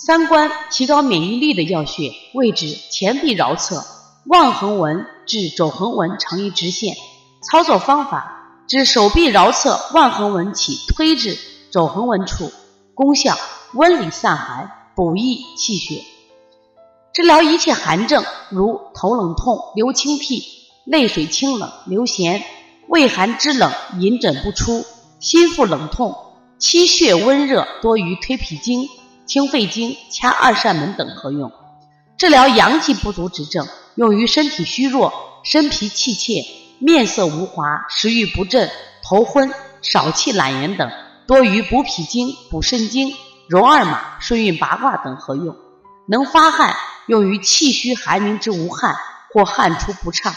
三关提高免疫力的要穴位置前臂桡侧，腕横纹至肘横纹成一直线。操作方法：指手臂桡侧腕横纹起推至肘横纹处。功效：温里散寒，补益气血。治疗一切寒症，如头冷痛、流清涕、泪水清冷、流涎、畏寒肢冷、隐疹不出、心腹冷痛、气血温热多于推脾经、清肺经、掐二扇门等合用。治疗阳气不足之症，用于身体虚弱、身疲气怯、面色无华、食欲不振、头昏、少气懒言等。多于补脾经、补肾经、揉二马、顺运八卦等合用，能发汗，用于气虚寒凝之无汗或汗出不畅。